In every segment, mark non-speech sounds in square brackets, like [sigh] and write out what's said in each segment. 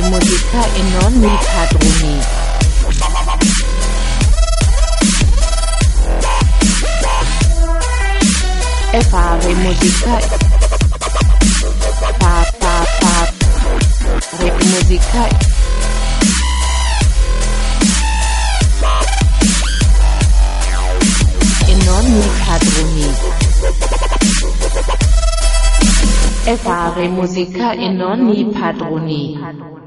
fare musica e non mi padroni. E fare musica fa fa fa re musica e non mi padroni. E fare musica e non mi padroni.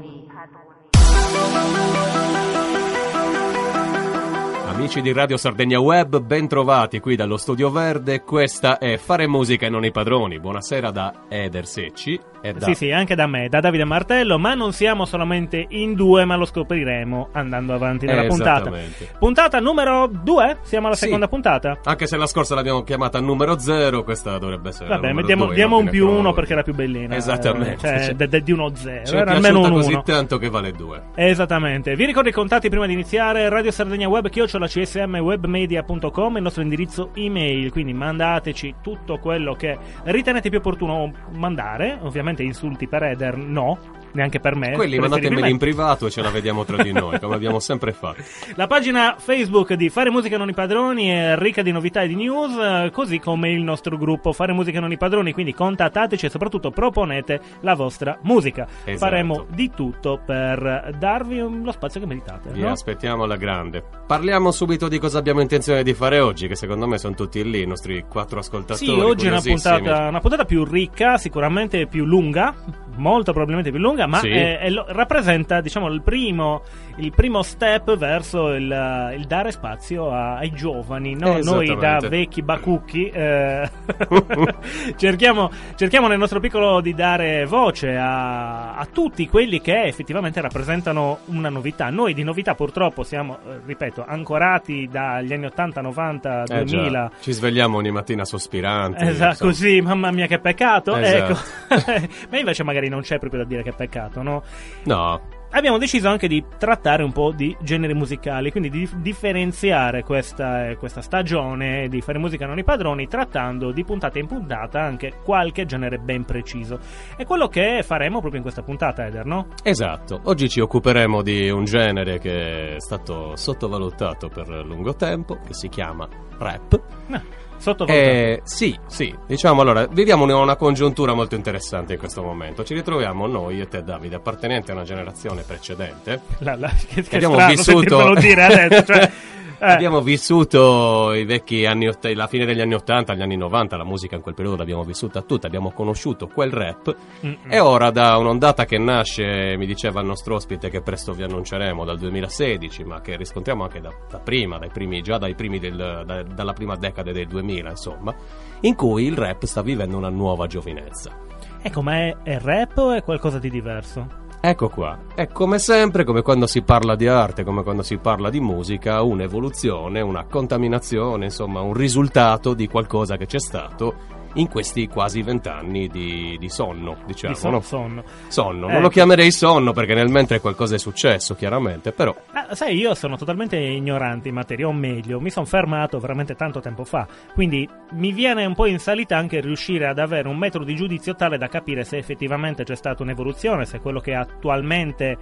Amici di Radio Sardegna Web, ben trovati qui dallo Studio Verde. Questa è Fare musica e non i padroni. Buonasera da Eder Secci e da Sì, sì, anche da me, da Davide Martello, ma non siamo solamente in due, ma lo scopriremo andando avanti nella Eh, puntata. Puntata numero due? Siamo alla Sì. seconda puntata? Anche se la scorsa l'abbiamo chiamata numero 0, questa dovrebbe essere Vabbè, mettiamo, due, diamo un più uno perché era più bellina. Esattamente, Cioè, sì. de- de- di uno zero. Ci è era almeno un così uno. tanto che vale 2. Esattamente. Vi ricordo i contatti prima di iniziare: Radio Sardegna Web, chiocciola csmwebmedia.com, il nostro indirizzo email. Quindi mandateci tutto quello che ritenete più opportuno mandare. Ovviamente insulti per Eder, no, neanche per me. Quelli mandatemeli in privato e ce la vediamo tra di noi, come abbiamo sempre fatto. [laughs] La pagina Facebook di Fare Musica Non i Padroni è ricca di novità e di news, così come il nostro gruppo Fare Musica Non i Padroni, quindi contattateci e soprattutto proponete la vostra musica. Esatto. Faremo di tutto per darvi lo spazio che meritate. Vi no? aspettiamo alla grande. Parliamo subito di cosa abbiamo intenzione di fare oggi, che secondo me sono tutti lì, i nostri quattro ascoltatori. Sì, oggi è una puntata, una puntata più ricca, sicuramente più lunga, molto probabilmente più lunga, ma Sì. è- è rappresenta diciamo, il, primo, il primo step verso il, il dare spazio a- ai giovani. no? Noi da vecchi bacucchi eh, [laughs] cerchiamo, cerchiamo nel nostro piccolo di dare voce a, a tutti quelli che effettivamente rappresentano una novità. Noi di novità purtroppo siamo, eh, ripeto, ancorati dagli anni 80, 90, Eh già, 2000. Ci svegliamo ogni mattina sospiranti. Esatto, insomma. così, mamma mia che peccato. Esatto. Ecco. [laughs] Ma invece magari non c'è proprio da dire che peccato, no? No, Abbiamo deciso anche di trattare un po' di generi musicali, quindi di differenziare questa, questa stagione di fare musica non i padroni, trattando di puntata in puntata anche qualche genere ben preciso. È quello che faremo proprio in questa puntata, Eder, no? esatto. Oggi ci occuperemo di un genere che è stato sottovalutato per lungo tempo, che si chiama rap. Eh, sottovalutato. Eh, sì, sì, diciamo allora, viviamo una, una congiuntura molto interessante in questo momento. Ci ritroviamo noi e te, Davide, appartenenti a una generazione precedente. La- la- che, che abbiamo strano vissuto- dire adesso, cioè, [laughs] eh. Abbiamo vissuto i vecchi anni, la fine degli anni 80, gli anni 90, la musica in quel periodo l'abbiamo vissuta tutta, abbiamo conosciuto quel rap Mm-mm. e ora da un'ondata che nasce, mi diceva il nostro ospite che presto vi annunceremo dal 2016, ma che riscontriamo anche da, da prima, dai primi, già dai primi del, da- dalla prima decade del 2000, insomma, in cui il rap sta vivendo una nuova giovinezza. Ecco, ma è, è rap o è qualcosa di diverso? Ecco qua, è come sempre, come quando si parla di arte, come quando si parla di musica, un'evoluzione, una contaminazione, insomma un risultato di qualcosa che c'è stato in questi quasi vent'anni di, di sonno, diciamo. di son- no? sonno. Sonno, Eh. non lo chiamerei sonno perché nel mentre qualcosa è successo, chiaramente, però Ah, sai, io sono totalmente ignorante in materia, o meglio, mi sono fermato veramente tanto tempo fa. Quindi mi viene un po' in salita anche riuscire ad avere un metro di giudizio tale da capire se effettivamente c'è stata un'evoluzione, se quello che attualmente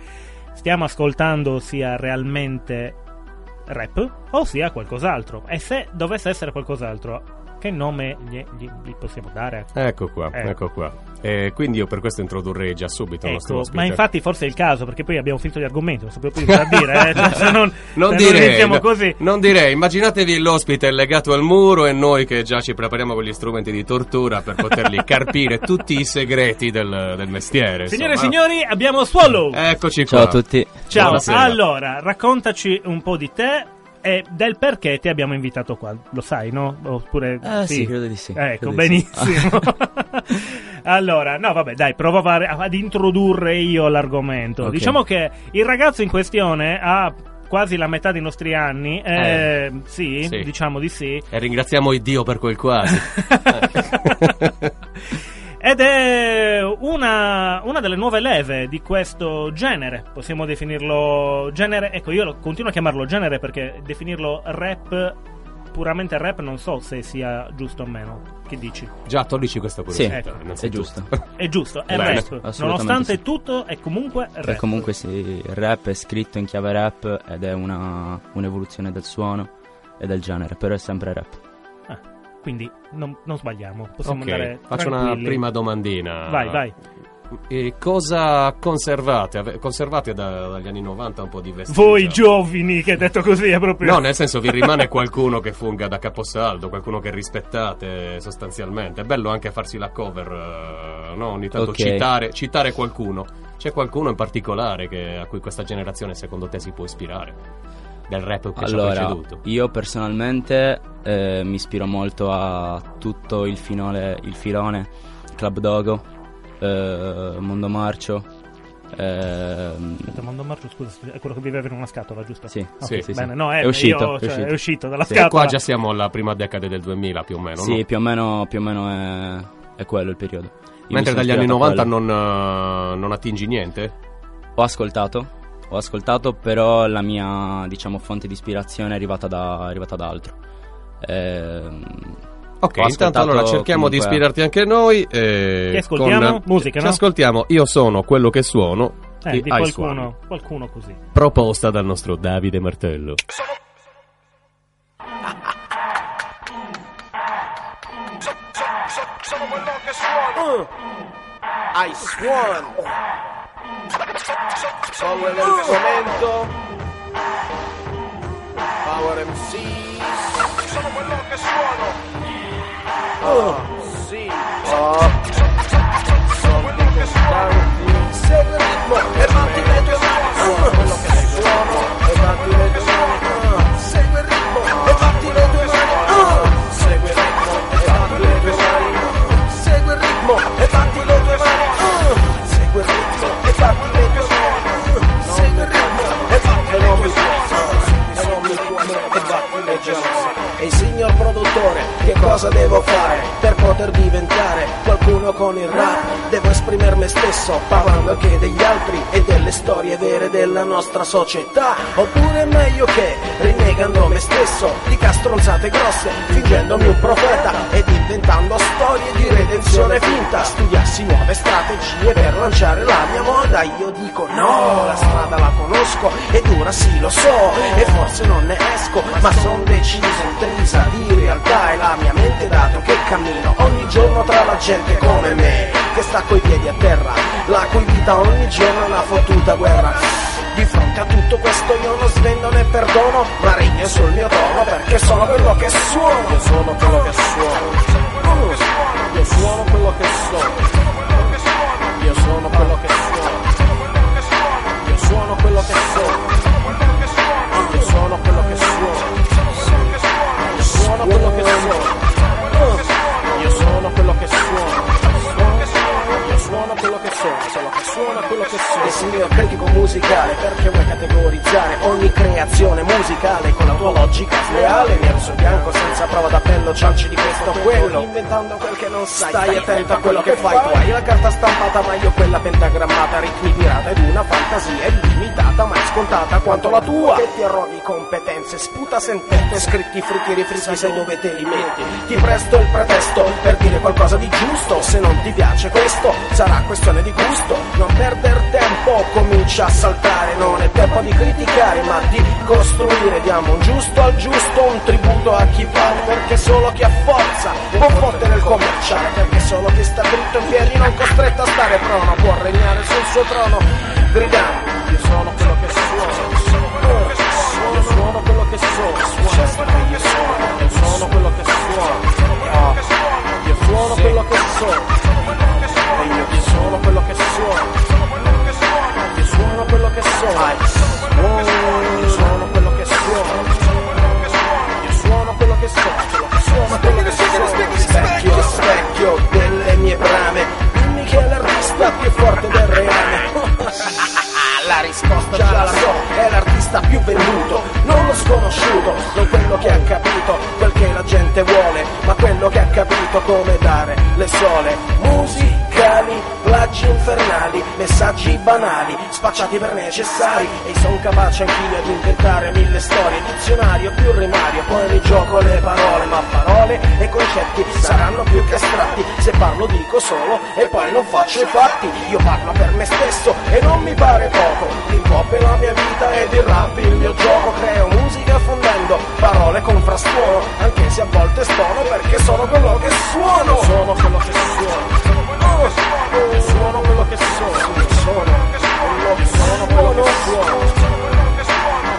stiamo ascoltando sia realmente rap o sia qualcos'altro. E se dovesse essere qualcos'altro, che nome gli, gli- gli possiamo dare? ecco qua, Eh. ecco qua. E quindi io per questo introdurrei già subito il nostro Ecco, ospite. ma infatti forse è il caso, perché poi abbiamo finito di argomenti, non sapevo più cosa dire, eh, [laughs] cioè, se non, Non se non direi, iniziamo no, così. non direi, immaginatevi l'ospite legato al muro e noi che già ci prepariamo con gli strumenti di tortura per poterli [laughs] carpire tutti i segreti del, del mestiere. Signore e signori, abbiamo Swallow. Eccoci Ciao a qua. tutti. Ciao, buonasera. allora, raccontaci un po' di te e del perché ti abbiamo invitato qua. Lo sai, no? Oppure Ah, sì, credo di sì. Ecco, Credo di sì. benissimo. [laughs] allora, no, vabbè, dai, provo ad introdurre io l'argomento. Ok. Diciamo che il ragazzo in questione ha quasi la metà dei nostri anni. eh, sì, sì. diciamo di sì. E ringraziamo il Dio per quel quasi. [laughs] Ed è delle nuove leve di questo genere, possiamo definirlo genere, ecco io continuo a chiamarlo genere perché definirlo rap puramente rap non so se sia giusto o meno. Che dici? Già togli questa Sì, curiosità. è giusto. [laughs] È giusto, è Bene. rap. Nonostante sì. tutto è comunque rap. E comunque sì, il rap è scritto in chiave rap ed è una, un'evoluzione del suono e del genere, però è sempre rap. Ah, quindi non, non sbagliamo, possiamo Ok, andare faccio una prima domandina. Vai, vai. E cosa conservate? Conservate da- dagli anni 90 un po' di vestiti? Voi giovani, che detto così è proprio... No, nel senso vi rimane qualcuno che funga da caposaldo, qualcuno che rispettate sostanzialmente. È bello anche farsi la cover, eh, no? Ogni tanto Ok. citare, citare qualcuno. C'è qualcuno in particolare che- a cui questa generazione secondo te si può ispirare? Del rap che ci ha Allora, preceduto? io personalmente eh, mi ispiro molto a tutto il, finole, il filone Club Dogo, eh, Mondo Marcio. ehm, Aspetta, Mondo Marcio, scusa, è quello che viveva in una scatola, giusto? Sì, Ok, sì, sì, bene, sì. no, è, È uscito, io, è cioè, uscito. è uscito dalla Sì. E scatola. qua già siamo alla prima decade del 2000 più o meno, sì, no? più o meno, più o meno è, è quello il periodo. Io Mentre dagli anni ispirato a 90 quello. non, eh, non attingi niente? Ho ascoltato, ho ascoltato, però la mia, diciamo, fonte di ispirazione è arrivata da, è arrivata da altro. Ehm, Ok, intanto allora cerchiamo di ispirarti anche noi. eh, Ti ascoltiamo? con- Musica, Ci no? ascoltiamo Io sono quello che suono. Eh, di qualcuno, One. qualcuno così. Proposta dal nostro Davide Martello. sono quello che suono. I suono. Solo nel momento. Power MC. Sono quello. Oh, sì. Oh. Sono quello che suono. Segui il ritmo e batti le tue mani. Sono quello che suono e batti le tue mani. Segui il ritmo e batti le tue mani. Segui il ritmo e batti le tue mani. Segui il ritmo e batti le tue mani. Segui il ritmo e batti le tue mani. Segui il ritmo e batti le mani. E non mi cuore e batti le tue mani. E signor produttore, cosa devo fare per poter diventare qualcuno con il rap? Devo esprimere me stesso, parlando anche degli altri e delle storie vere della nostra società. Oppure è meglio che, rinnegando me stesso, dica stronzate grosse, fingendomi un profeta ed inventando storie di redenzione finta. Studiassi nuove strategie per lanciare la mia moda. Io dico no, la strada la conosco ed ora sì lo so. E forse non ne esco, ma son deciso, intrisa di realtà. E la mia mente dato che cammino ogni giorno tra la gente come me, che sta coi piedi a terra, la cui vita ogni giorno è una fottuta guerra. Di fronte a tutto questo io non svendo né perdono, ma regno sul mio trono perché sono quello che suono. Io sono quello che suono. Non sai, stai attento a competenze, sputa sentenze, scritti frutti rifrischi, sai dove te li metti. Ti presto il pretesto per dire qualcosa di giusto, se non ti piace questo, sarà questione di gusto. Non perder tempo, comincia a saltare, non è tempo di criticare, ma di costruire. Diamo un giusto al giusto, un tributo a chi vale, perché solo chi ha forza può fottere il commerciale, perché solo chi sta dritto in piedi, non costretto a stare prono, può regnare sul suo trono, gridando. Che sono, io sono, io sono quello che suono, Ah, io suono quello che sono, e io sono quello che suono, io suono quello che sono, io sono quello che suono, io suono quello che sono, quello che sono, specchio, specchio delle mie brame, dimmi che l'artista più forte del reame. La risposta già la so, è l'artista più venduto, non lo sconosciuto, non quello che ha capito quel che la gente vuole, ma quello che ha capito come dare le sole. Musicali linguaggi infernali, messaggi banali, spacciati per necessari. E son capace anch'io ad inventare mille storie, dizionario più rimario, poi mi gioco le parole, ma parole e concetti saranno più che astratti, se parlo dico solo e poi non faccio i fatti, io parlo per me stesso e non mi pare poco, l'hip hop è la mia vita ed il rap il mio gioco, creo musica fondendo parole con frastuono, anche se a volte stono perché sono quello che suono, sono quello che suono, Oh, suono quello che sono, sono quello che sono, quello che suono,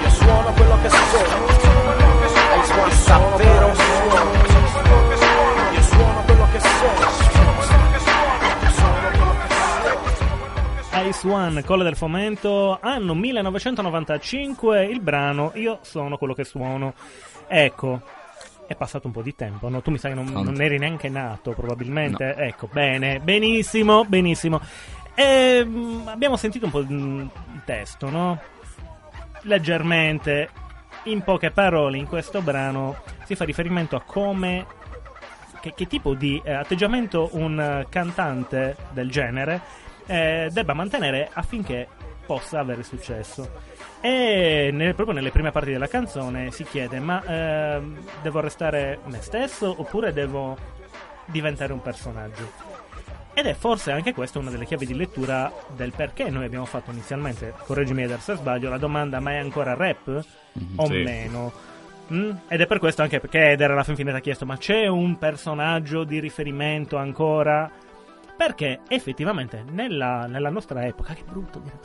io suono quello che sono, hai suono davvero suono, io suono quello che sono. Ice One, Colle del Fomento, anno 1995, il brano Io sono quello che suono. Ecco, è passato un po' di tempo, no? Tu mi sa che non, non eri neanche nato, probabilmente. Ecco, bene, benissimo, benissimo. Ehm, abbiamo sentito un po' il testo, no? Leggermente, in poche parole, in questo brano si fa riferimento a come che, che tipo di eh, atteggiamento un eh, cantante del genere eh, debba mantenere affinché possa avere successo. E nel- proprio nelle prime parti della canzone si chiede: ma ehm, devo restare me stesso oppure devo diventare un personaggio? Ed è forse anche questa una delle chiavi di lettura del perché noi abbiamo fatto inizialmente, correggimi se sbaglio, la domanda ma è ancora rap o Sì. meno? Mm? Ed è per questo anche perché Eder alla fin fine ti ha chiesto ma c'è un personaggio di riferimento ancora? Perché effettivamente nella, nella nostra epoca, che brutto dire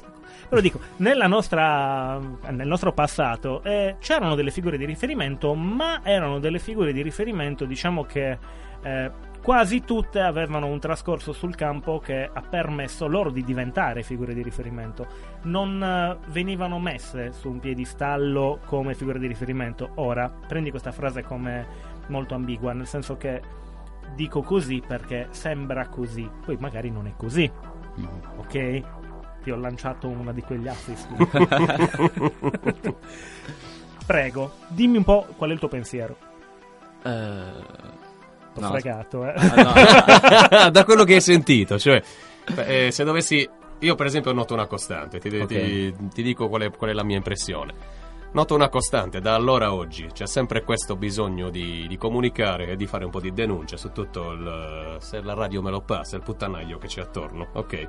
però dico, nella nostra, nel nostro passato eh, c'erano delle figure di riferimento, ma erano delle figure di riferimento, diciamo che eh, quasi tutte avevano un trascorso sul campo che ha permesso loro di diventare figure di riferimento. Non eh, venivano messe su un piedistallo come figure di riferimento. Ora, prendi questa frase come molto ambigua, nel senso che dico così perché sembra così, poi magari non è così, ok? Ti ho lanciato una di quegli assist. [laughs] Prego, dimmi un po' qual è il tuo pensiero. Eh, T'ho no, fregato, eh. ah, no, [laughs] da quello che hai sentito, cioè, eh, se dovessi. Io, per esempio, noto una costante, ti, Ok. ti- ti dico qual è, qual è la mia impressione. Noto una costante, da allora a oggi c'è sempre questo bisogno di, di comunicare e di fare un po' di denuncia su tutto il. se la radio me lo passa, il puttanaio che c'è attorno, ok?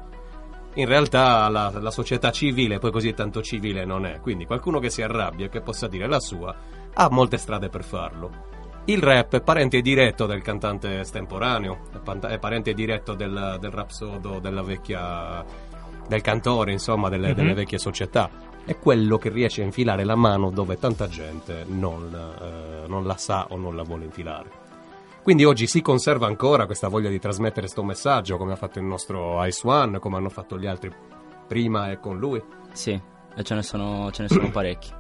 In realtà la, la società civile poi così tanto civile non è, quindi qualcuno che si arrabbia e che possa dire la sua ha molte strade per farlo. Il rap è parente diretto del cantante estemporaneo, è, parente diretto del, del rapsodo, della vecchia. del cantore, insomma, delle, Mhm. delle vecchie società. È quello che riesce a infilare la mano dove tanta gente non, eh, non la sa o non la vuole infilare. Quindi oggi si conserva ancora questa voglia di trasmettere questo messaggio, come ha fatto il nostro Ice One, come hanno fatto gli altri prima e con lui. Sì, e ce ne sono, ce ne sono [clears throat] parecchi.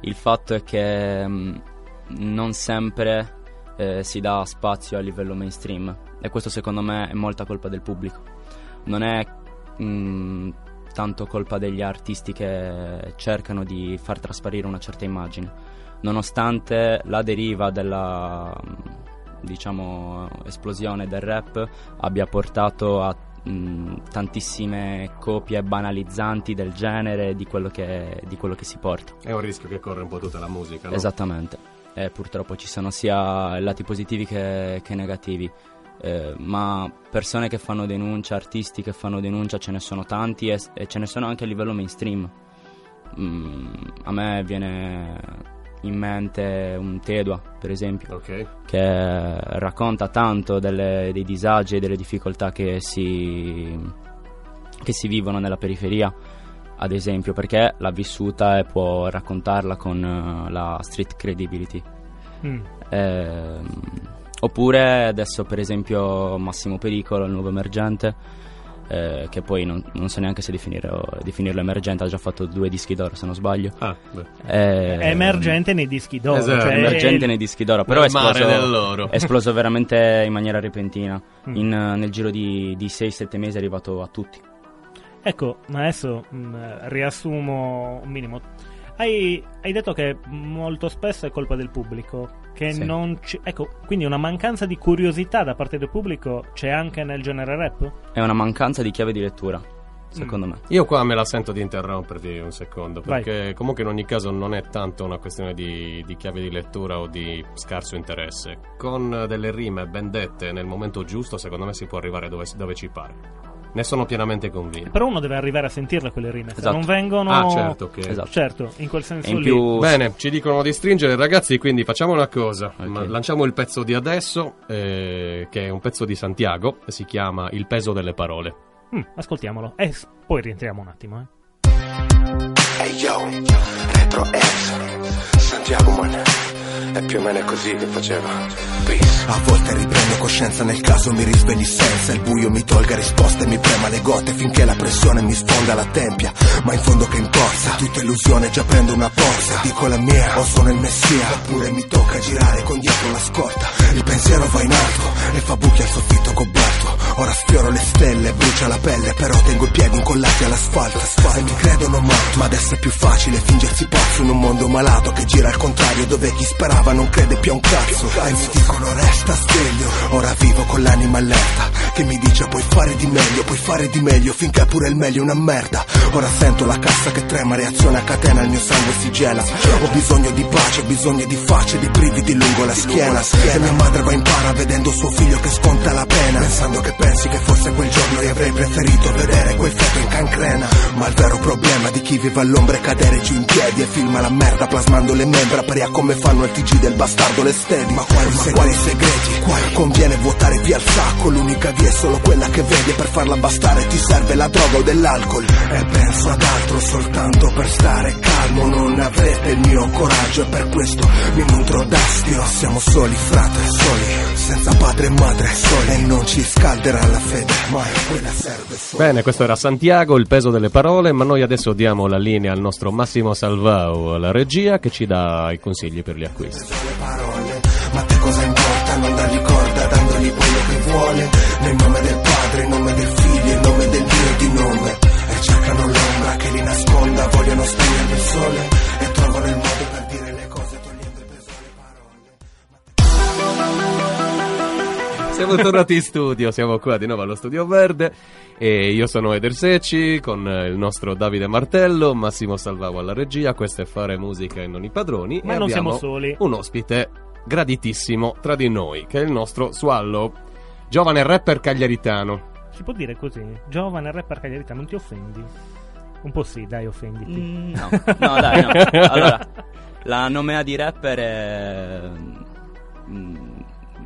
Il fatto è che mh, non sempre eh, si dà spazio a livello mainstream e questo secondo me è molta colpa del pubblico. Non è mh, tanto colpa degli artisti che cercano di far trasparire una certa immagine, nonostante la deriva della mh, diciamo esplosione del rap abbia portato a mh, tantissime copie banalizzanti del genere di quello che, di quello che si porta. È un rischio che corre un po' tutta la musica, no? Esattamente. E purtroppo ci sono sia lati positivi che, che negativi. Eh, ma persone che fanno denuncia, artisti che fanno denuncia, ce ne sono tanti e, e ce ne sono anche a livello mainstream. Mm, a me viene in mente un Tedua, per esempio, Ok. che racconta tanto delle- dei disagi e delle difficoltà che si, che si vivono nella periferia, ad esempio, perché l'ha vissuta e può raccontarla con eh, la street credibility. Mm. Ehm, oppure adesso, per esempio, Massimo Pericolo, il nuovo emergente. Eh, che poi non, non so neanche se definirlo, definirlo emergente, ha già fatto due dischi d'oro se non sbaglio. Ah, beh. Eh, È emergente nei dischi d'oro. Esatto, cioè, emergente è- nei dischi d'oro, però è esploso, è esploso veramente in maniera repentina. Mm. In, eh, nel giro di, di 6-7 mesi è arrivato a tutti. Ecco, ma adesso mm, riassumo un minimo. Hai, hai detto che molto spesso è colpa del pubblico. Che Sì. non ci- ecco, quindi una mancanza di curiosità da parte del pubblico c'è anche nel genere rap? È una mancanza di chiave di lettura, secondo me. Io qua me la sento di interromperti un secondo, Vai. perché comunque in ogni caso non è tanto una questione di, di chiave di lettura o di scarso interesse. Con delle rime ben dette nel momento giusto, secondo me si può arrivare dove, dove ci pare. Ne sono pienamente convinto. Però uno deve arrivare a sentirle quelle rime, se Esatto. non vengono... Ah, certo che... Esatto. Certo, in quel senso in lì. più Bene, ci dicono di stringere ragazzi, quindi facciamo una cosa. Ok. Ma- Lanciamo il pezzo di adesso, eh, che è un pezzo di Santiago, si chiama Il peso delle parole. Mm, ascoltiamolo e s- poi rientriamo un attimo. Eh. Hey yo, retro ex, Santiago man, è più o meno così che faceva. Peace. A volte riprendo coscienza nel caso mi risvegli senza Il buio mi tolga risposte e mi prema le gote Finché la pressione mi sfonda la tempia. Ma in fondo che importa? Tutta illusione già prendo una borsa Dico la mia o sono il messia. Oppure mi tocca girare con dietro la scorta. Il pensiero va in alto e fa buchi al soffitto cobalto. Ora sfioro le stelle, brucia la pelle Però tengo i piedi incollati all'asfalto. E mi credono morto Ma adesso è più facile fingersi pazzo In un mondo malato che gira al contrario Dove chi sperava non crede più a un cazzo. E mi dicono resta sveglio. Ora vivo con l'anima allerta. Che mi dice puoi fare di meglio Puoi fare di meglio finché pure il meglio è una merda. Ora sento la cassa che trema Reazione a catena il mio sangue si gela. Ho bisogno di pace, bisogno di facce Di brividi lungo la schiena. E mia madre va in para vedendo suo figlio che sconta la pena Pensando che pensi che forse quel giorno io avrei preferito vedere quel feto in cancrena. Ma il vero problema di chi vive all'ombra è cadere giù in piedi E filma la merda plasmando le membra Pria come fanno al TG del bastardo le stedi Ma quali, ma quali segreti? Conviene vuotare via il sacco. L'unica via è solo quella che vedi E per farla bastare ti serve la droga o dell'alcol. E penso ad altro soltanto per stare calmo. Non avrete il mio coraggio E per questo mi nutro d'astio. Siamo soli frate, soli Senza padre e madre, soli. E non ci scalderà la fede Mai quella serve solo. Bene, questo era Santiago, il peso delle parole, ma noi adesso diamo la linea al nostro Massimo Salvao, la regia, che ci dà i consigli per gli acquisti. Cosa importa non dargli corda Dandogli quello che vuole. Nel nome del padre, in nome del figlio In nome del Dio di nome. E cercano l'ombra che li nasconda Vogliono spegnere il sole. E trovano il modo per dire le cose Togliendo il peso alle parole. Siamo tornati in studio, siamo qua di nuovo allo Studio Verde. E io sono Eder Secci con eh, il nostro Davide Martello, Massimo Salvao alla regia, questo è Fare Musica e non i padroni. Ma e non abbiamo siamo soli. un ospite graditissimo tra di noi che è il nostro Suallo, giovane rapper cagliaritano. Si può dire così? Giovane rapper cagliarità, non ti offendi? Un po' sì, dai, offenditi. Mm, no, [laughs] no, dai, no. Allora, la nomea di rapper è. mm,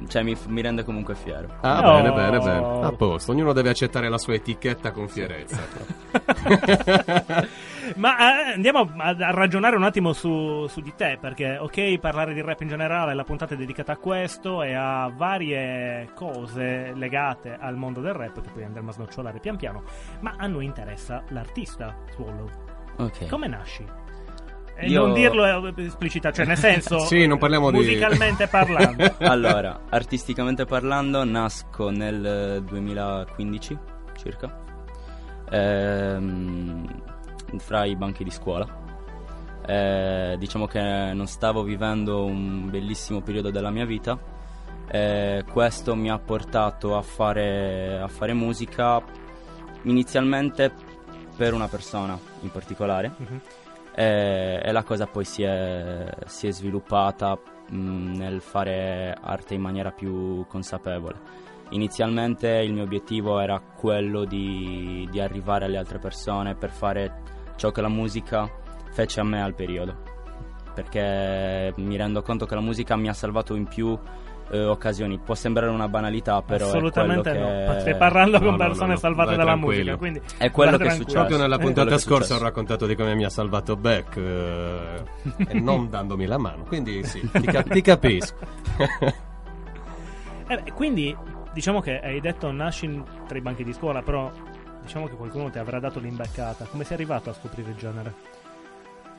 Cioè, mi, mi rende comunque fiero. Ah, No. bene, bene, bene. A posto, ognuno deve accettare la sua etichetta con fierezza. [laughs] Ma eh, andiamo a, a ragionare un attimo su, su di te, perché ok parlare di rap in generale, la puntata è dedicata a questo e a varie cose legate al mondo del rap che poi andremo a snocciolare pian piano, ma a noi interessa l'artista Swallow. Ok. Come nasci? E Io- non dirlo eh, esplicita, cioè nel senso [laughs] Sì, non parliamo di- musicalmente parlando. [laughs] Allora, artisticamente parlando, nasco nel eh, 2015 circa. Ehm, fra i banchi di scuola. Eh, diciamo che non stavo vivendo un bellissimo periodo della mia vita. Eh, questo mi ha portato a fare, a fare musica inizialmente per una persona in particolare. Mhm. Eh, e la cosa poi si è, si è sviluppata mh, nel fare arte in maniera più consapevole. Inizialmente il mio obiettivo era quello di, di arrivare alle altre persone per fare ciò che la musica fece a me al periodo. Perché mi rendo conto che la musica mi ha salvato in più eh, occasioni. Può sembrare una banalità, però Assolutamente è quello no. che... Stai parlando No, con no, persone no, no, salvate vai dalla tranquillo. musica, quindi È quello che è successo. Proprio nella Eh, puntata è scorsa ho raccontato di come mi ha salvato Beck eh, e [laughs] non dandomi la mano, quindi sì, ti, ca- ti capisco. Eh beh, quindi diciamo che hai detto nasci in- tra i banchi di scuola, però diciamo che qualcuno ti avrà dato l'imbeccata. Come sei arrivato a scoprire il genere?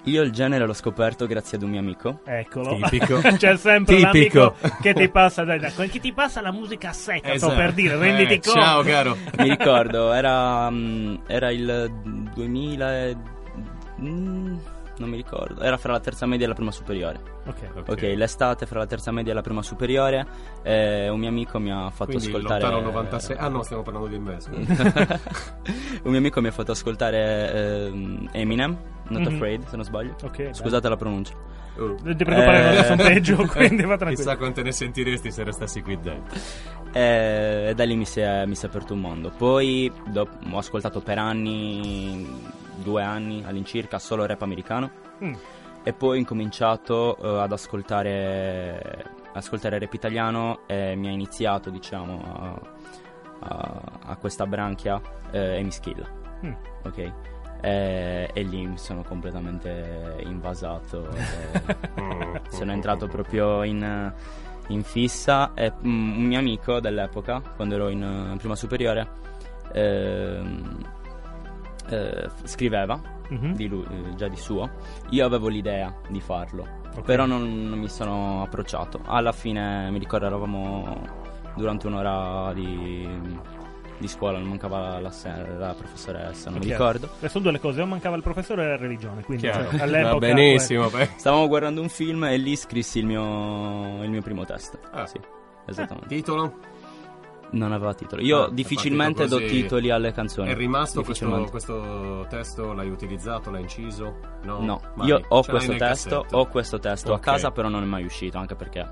Io il genere l'ho scoperto grazie ad un mio amico. Eccolo. Tipico. [laughs] C'è sempre Tipico. l'amico che ti passa dai, dai, che ti passa la musica secca, sto Esatto. per dire, renditi Eh, conto. Ciao caro. Mi ricordo, era, mm, era il 2000 e- mm, non mi ricordo. Era fra la terza media e la prima superiore. Ok. Ok. Ok, l'estate fra la terza media e la prima superiore. eh, un mio amico mi ha fatto Quindi ascoltare. lontano 96. Ah no, stiamo parlando di me. [laughs] un mio amico mi ha fatto ascoltare ehm, Eminem, Not Mhm. Afraid, se non sbaglio. Ok, Scusate la pronuncia. Oh. Ti prego, pare Eh. non sono peggio, [laughs] quindi va Chissà tranquillo. quante ne sentiresti se restassi qui dentro. E, e da lì mi si, è, mi si è aperto un mondo. Poi dop- ho ascoltato per anni, due anni all'incirca, solo rap americano. Mm. E poi ho incominciato eh, ad ascoltare, ascoltare rap italiano e mi ha iniziato, diciamo, a, a- a questa branchia eh, Amy Skill. Mm. Ok? E, e lì mi sono completamente invasato. [laughs] e Mm. sono entrato proprio in, in fissa e mm, un mio amico dell'epoca, quando ero in eh, prima superiore, ehm, eh, scriveva Mhm. di lui, eh, già di suo. Io avevo l'idea di farlo, Ok. però non, non mi sono approcciato. Alla fine mi ricordo eravamo durante un'ora di, di scuola, non mancava la, la professoressa, non mi ricordo. Le sono due le cose, o mancava il professore e la religione, quindi cioè, [laughs] all'epoca... Va benissimo. beh. Stavamo guardando un film e lì scrissi il mio, il mio primo testo. Ah. Sì, esattamente. Titolo? Non aveva titolo. Io Ah, difficilmente do titoli alle canzoni. È rimasto questo, questo testo? L'hai utilizzato? L'hai inciso? No, No, io ho questo testo, ho questo testo Ok. a casa, però non è mai uscito, anche perché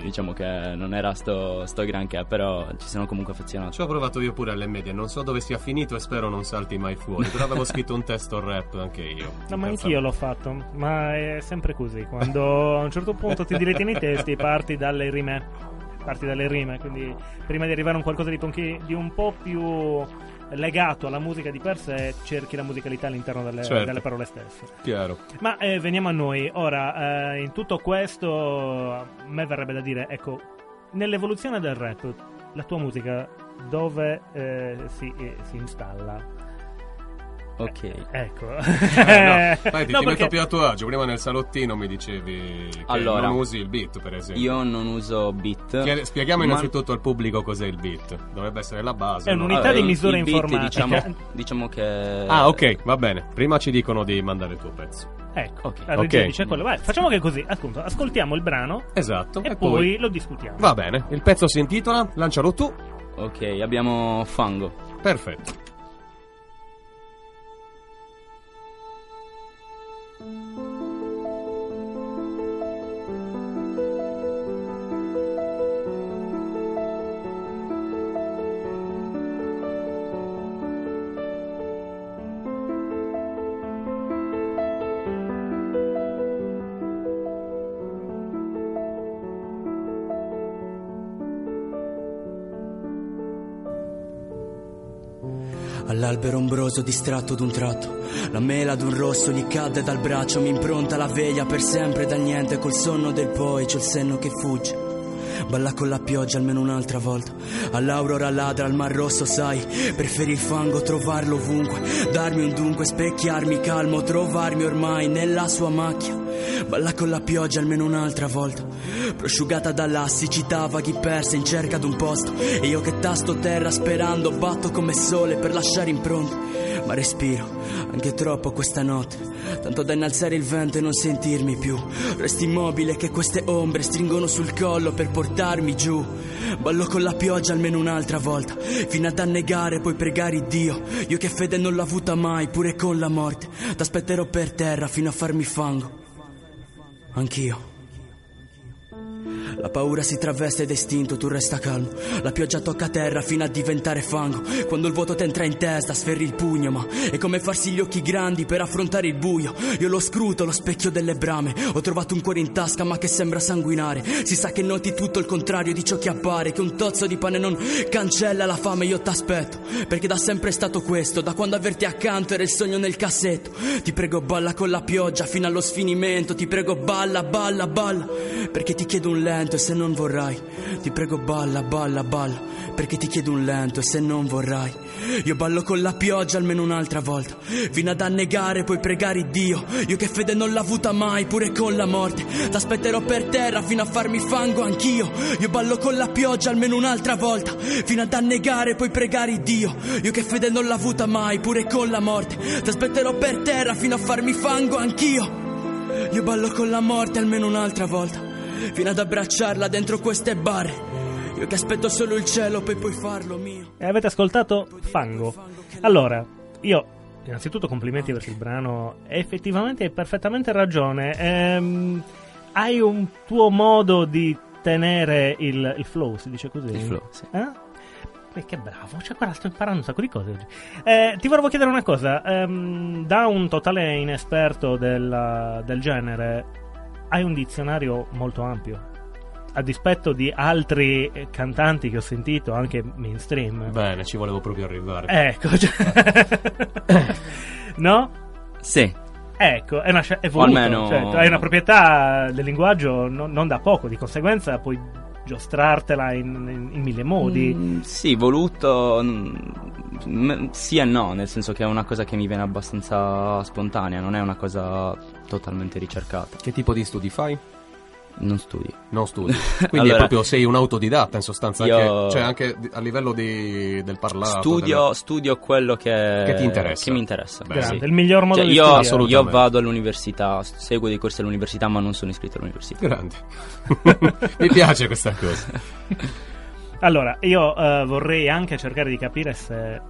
diciamo che non era sto, sto granché, però ci sono comunque affezionato. Ci ho provato io pure alle medie, non so dove sia finito e spero non salti mai fuori. Però avevo [laughs] scritto un testo rap anche io. No, ma anch'io l'ho fatto, ma è sempre così. Quando a un certo punto ti diletti nei testi, parti dalle rime. Parti dalle rime, quindi prima di arrivare a un qualcosa di, di un po' più legato alla musica di per sé, cerchi la musicalità all'interno delle, Certo. delle parole stesse. Chiaro. Ma eh, veniamo a noi. Ora, eh, in tutto questo, a me verrebbe da dire, ecco, nell'evoluzione del rap, la tua musica dove eh, si, eh, si installa? Ok. Ecco. Eh, no, [laughs] Vai, ti, No, ti perché- metto più a tuo agio. Prima nel salottino mi dicevi che Allora, non usi il beat, per esempio. Io non uso beat. Chiede- Spieghiamo ma- innanzitutto al pubblico cos'è il beat. Dovrebbe essere la base. È no? un'unità Ah, di misura informatica. Diciamo, [laughs] diciamo che. Ah, ok, va bene. Prima ci dicono di mandare il tuo pezzo. Ecco, Ok. la regia Ok. dice quello. Vai, facciamo che così. Ascolta, ascoltiamo il brano Esatto. e, poi, lo discutiamo. Va bene. Il pezzo si intitola Lancialo tu. Ok, abbiamo fango. Perfetto. All'albero ombroso distratto d'un tratto. La mela d'un rosso gli cadde dal braccio. Mi impronta la veglia per sempre dal niente. Col sonno del poi c'ho il senno che fugge. Balla con la pioggia almeno un'altra volta. All'aurora ladra al mar rosso sai Preferi il fango trovarlo ovunque. Darmi un dunque specchiarmi calmo Trovarmi ormai nella sua macchia. Balla con la pioggia almeno un'altra volta Prosciugata dalla siccità vaghi perse in cerca d'un posto E io che tasto terra sperando Batto come sole per lasciare impronte ma respiro anche troppo questa notte, tanto da innalzare il vento e non sentirmi più. Resto immobile che queste ombre stringono sul collo per portarmi giù. Ballo con la pioggia almeno un'altra volta, fino ad annegare poi pregare Dio. Io che fede non l'ho avuta mai, pure con la morte. T'aspetterò per terra fino a farmi fango. Anch'io. La paura si traveste ed è istinto, tu resta calmo. La pioggia tocca terra fino a diventare fango. Quando il vuoto t'entra in testa, sferri il pugno, ma è come farsi gli occhi grandi per affrontare il buio. Io lo scruto, lo specchio delle brame. Ho trovato un cuore in tasca, ma che sembra sanguinare. Si sa che noti tutto il contrario di ciò che appare. Che un tozzo di pane non cancella la fame, io t'aspetto. Perché da sempre è stato questo, da quando averti accanto era il sogno nel cassetto. Ti prego, balla con la pioggia fino allo sfinimento. Ti prego, balla, balla, balla. Perché ti chiedo un lento e se non vorrai. Ti prego, balla, balla, balla. Perché ti chiedo un lento e se non vorrai. Io ballo con la pioggia almeno un'altra volta. Fino ad annegare, poi pregare Dio. Io che fede non l'ho avuta mai, pure con la morte. T'aspetterò per terra fino a farmi fango anch'io. Io ballo con la pioggia almeno un'altra volta. Fino ad annegare, poi pregare Dio. Io che fede non l'ho avuta mai, pure con la morte. T'aspetterò per terra fino a farmi fango anch'io. Io ballo con la morte almeno un'altra volta, fino ad abbracciarla dentro queste barre. Io che aspetto solo il cielo per poi farlo mio. E avete ascoltato Fango. Allora, io innanzitutto complimenti per il brano. Effettivamente hai perfettamente ragione. Ehm, hai un tuo modo di tenere il, il flow, si dice così? Il flow, sì. Eh? Eh, che bravo, cioè, guarda, sto imparando un sacco di cose oggi. Eh, ti volevo chiedere una cosa: ehm, da un totale inesperto del, del genere, hai un dizionario molto ampio. A dispetto di altri eh, cantanti che ho sentito, anche mainstream. Bene, ci volevo proprio arrivare. Ecco, cioè- [laughs] no? Sì, Ecco, è, una, è voluto, almeno- cioè, tu hai una proprietà del linguaggio non, non da poco, di conseguenza puoi giostrartela in, in- in mille modi. Mm, sì, voluto. M- sì e no, nel senso che è una cosa che mi viene abbastanza spontanea, non è una cosa totalmente ricercata. Che tipo di studi fai? Non studi. Non studi. [laughs] Quindi Allora- è proprio sei un autodidatta in sostanza. Io- Anche, cioè anche a livello di- del parlato. Studio, della- studio quello che, Che ti interessa. Che mi interessa. Beh, sì. il miglior modo Cioè, di io, studiare. Assolutamente. io vado all'università, seguo dei corsi all'università, ma non sono iscritto all'università. Grande. [laughs] Mi piace questa cosa. [laughs] Allora, io eh, vorrei anche cercare di capire se,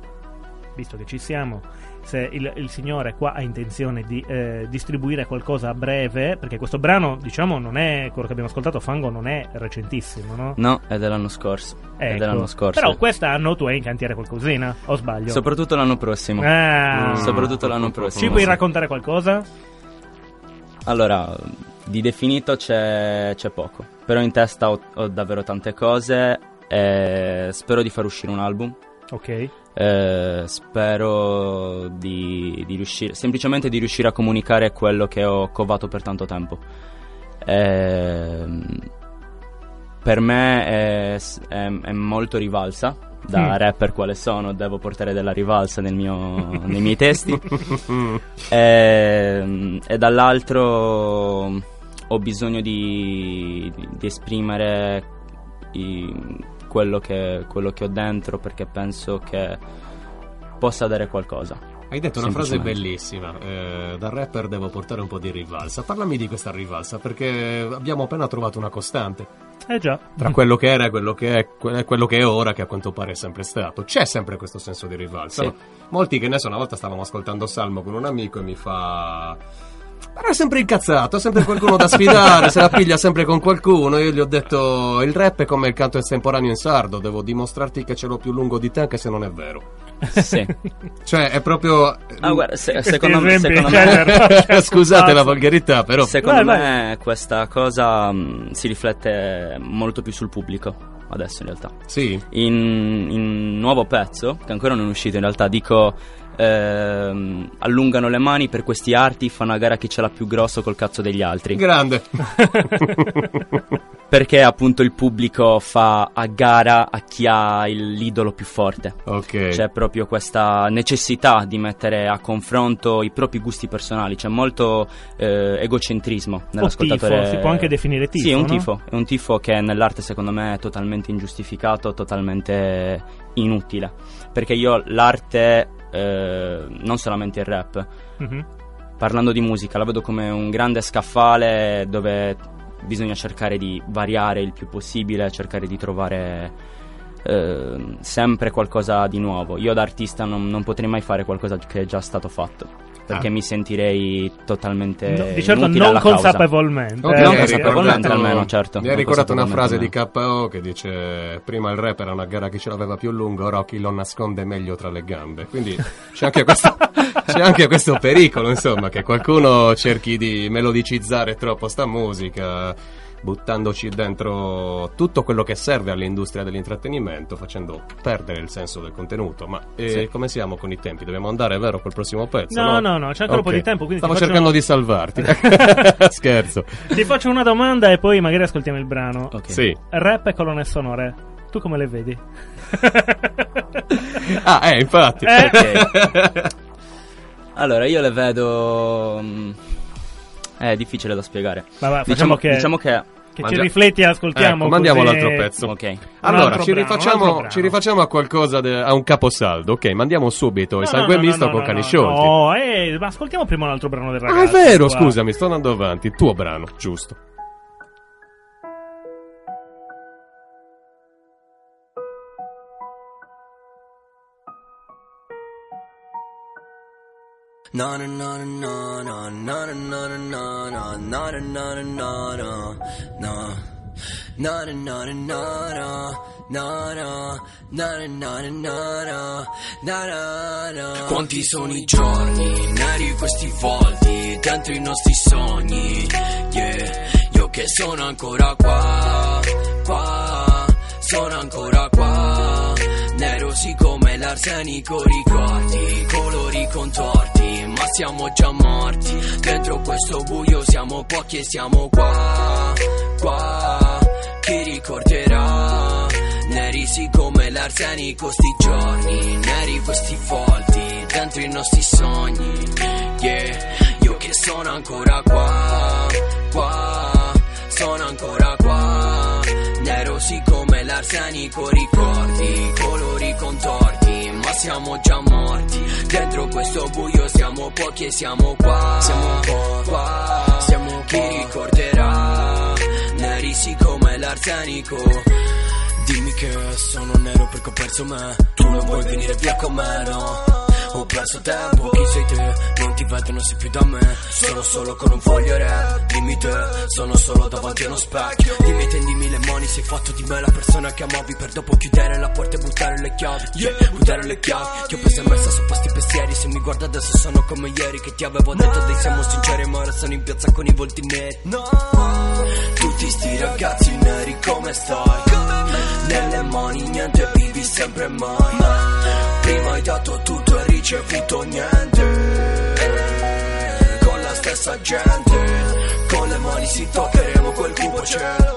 visto che ci siamo, se il, il signore qua ha intenzione di eh, distribuire qualcosa a breve, perché questo brano, diciamo, non è quello che abbiamo ascoltato, Fango non è recentissimo, no? No, è dell'anno scorso. È Ecco. dell'anno scorso. Però quest'anno tu hai in cantiere qualcosina, o sbaglio? Soprattutto l'anno prossimo. Ah. Mm. Soprattutto l'anno prossimo. Ci puoi sì. raccontare qualcosa? Allora, di definito c'è, c'è poco. Però in testa ho, ho davvero tante cose. E spero di far uscire un album. Ok. eh, spero di, di riuscire, semplicemente di riuscire a comunicare quello che ho covato per tanto tempo. Ehm, per me è, è- è molto rivalsa. Da Mm. rapper quale sono, devo portare della rivalsa nel mio- [laughs] nei miei testi. [laughs] e, e dall'altro ho bisogno di, di- di esprimere i- quello, che, quello che ho dentro perché penso che possa dare qualcosa. Hai detto una frase bellissima. eh, da rapper devo portare un po' di rivalsa. Parlami di questa rivalsa, perché abbiamo appena trovato una costante. Eh già. Tra quello che era e quello che è, que- quello che è ora, che a quanto pare è sempre stato. C'è sempre questo senso di rivalsa. Sì. no? Molti che ne so, una volta stavamo ascoltando Salmo con un amico e mi fa. Però è sempre incazzato, ha sempre qualcuno da sfidare, se la piglia sempre con qualcuno. Io gli ho detto: il rap è come il canto estemporaneo in sardo, devo dimostrarti che ce l'ho più lungo di te, anche se non è vero. Sì. Cioè, è proprio. Ah, guarda, se- secondo me, secondo me, cioè, [laughs] Scusate la volgarità, però. secondo Vai, me questa cosa mh, si riflette molto più sul pubblico adesso in realtà. Sì. In, in un nuovo pezzo, che ancora non è uscito in realtà, dico ehm, allungano le mani per questi arti, fanno a gara chi ce l'ha più grosso col cazzo degli altri. Grande. [laughs] Perché appunto il pubblico fa a gara a chi ha il- l'idolo più forte. ok. C'è proprio questa necessità di mettere a confronto i propri gusti personali, c'è molto eh, egocentrismo nell'ascoltatore. tifo, si può anche definire tifo, Sì, è un no? tifo, è un tifo che nell'arte secondo me è totalmente ingiustificato, totalmente inutile. Perché io l'arte, eh, non solamente il rap, Mhm. parlando di musica, la vedo come un grande scaffale dove bisogna cercare di variare il più possibile, cercare di trovare eh, sempre qualcosa di nuovo. Io da artista non, non potrei mai fare qualcosa che è già stato fatto, perché Ah. mi sentirei totalmente... No, di certo inutile non consapevolmente. Ok, eh, non consapevolmente almeno, certo, Mi ha ricordato una frase di KO che dice: Prima il rap era una gara chi ce l'aveva più lungo, ora chi lo nasconde meglio tra le gambe. Quindi c'è anche questo, [laughs] c'è anche questo pericolo, insomma, che qualcuno cerchi di melodicizzare troppo sta musica. Buttandoci dentro tutto quello che serve all'industria dell'intrattenimento, facendo perdere il senso del contenuto. Ma eh, Sì. come siamo con i tempi? Dobbiamo andare, vero, col prossimo pezzo? No, no, no, c'è ancora un po' di tempo, quindi Stavo cercando di salvarti. [laughs] [laughs] Scherzo. Ti faccio una domanda e poi magari ascoltiamo il brano. Ok. Sì. Rap e colonne sonore. Tu come le vedi? [laughs] Ah, eh, infatti. Eh? Allora, io le vedo... mm, È difficile da spiegare. Vabbè, facciamo Diciamo, che... diciamo che Che Mandia- ci rifletti e ascoltiamo. Ecco, mandiamo così- l'altro pezzo. Ok. Allora, ci, brano, rifacciamo, ci rifacciamo a qualcosa, de- a un caposaldo. Ok, mandiamo subito il No, sangue no, no, misto no, con no, cani no, sciolti. No, eh, ma ascoltiamo prima un altro brano del Ah, ragazzo. è vero, qua. scusami, sto andando avanti. Il tuo brano, giusto. No no no no no no no no no no no no no No no no no no no no no no no no no no no Quanti sono i giorni neri questi volti dentro i nostri sogni Yeah Io che sono ancora qua qua sono ancora qua Nero sì come l'arsenico ricordi Colori contorti ma siamo già morti. Dentro questo buio siamo pochi e siamo qua Qua. Chi ricorderà? Neri sì come l'arsenico sti giorni Neri questi volti Dentro i nostri sogni. Yeah Io che sono ancora qua Qua. Sono ancora qua. Nero sì l'arsenico ricordi Colori contorti ma siamo già morti Dentro questo buio siamo pochi e siamo qua Siamo qua, qua. Siamo. Chi ricorderà Neri sì come l'arsenico Dimmi che sono nero perché ho perso me Tu non vuoi venire via con me, no Ho perso tempo, chi sei te? Non ti vedo, non sei più da me. Sono solo con un foglio re Dimmi te, sono solo davanti a uno specchio. Dimmi tendimi le mani, sei fatto di me la persona che amavi. Per dopo chiudere la porta e buttare le chiavi. Yeah, buttare le chiavi. Che ho preso e messa su questi pensieri. Se mi guarda adesso sono come ieri Che ti avevo detto dei siamo sinceri Ma ora sono in piazza con i volti neri tutti sti ragazzi neri come stai? Nelle mani niente vivi sempre mai. Prima hai dato tutto e ricevuto niente. Con la stessa gente Con le mani si toccheremo quel cubo cielo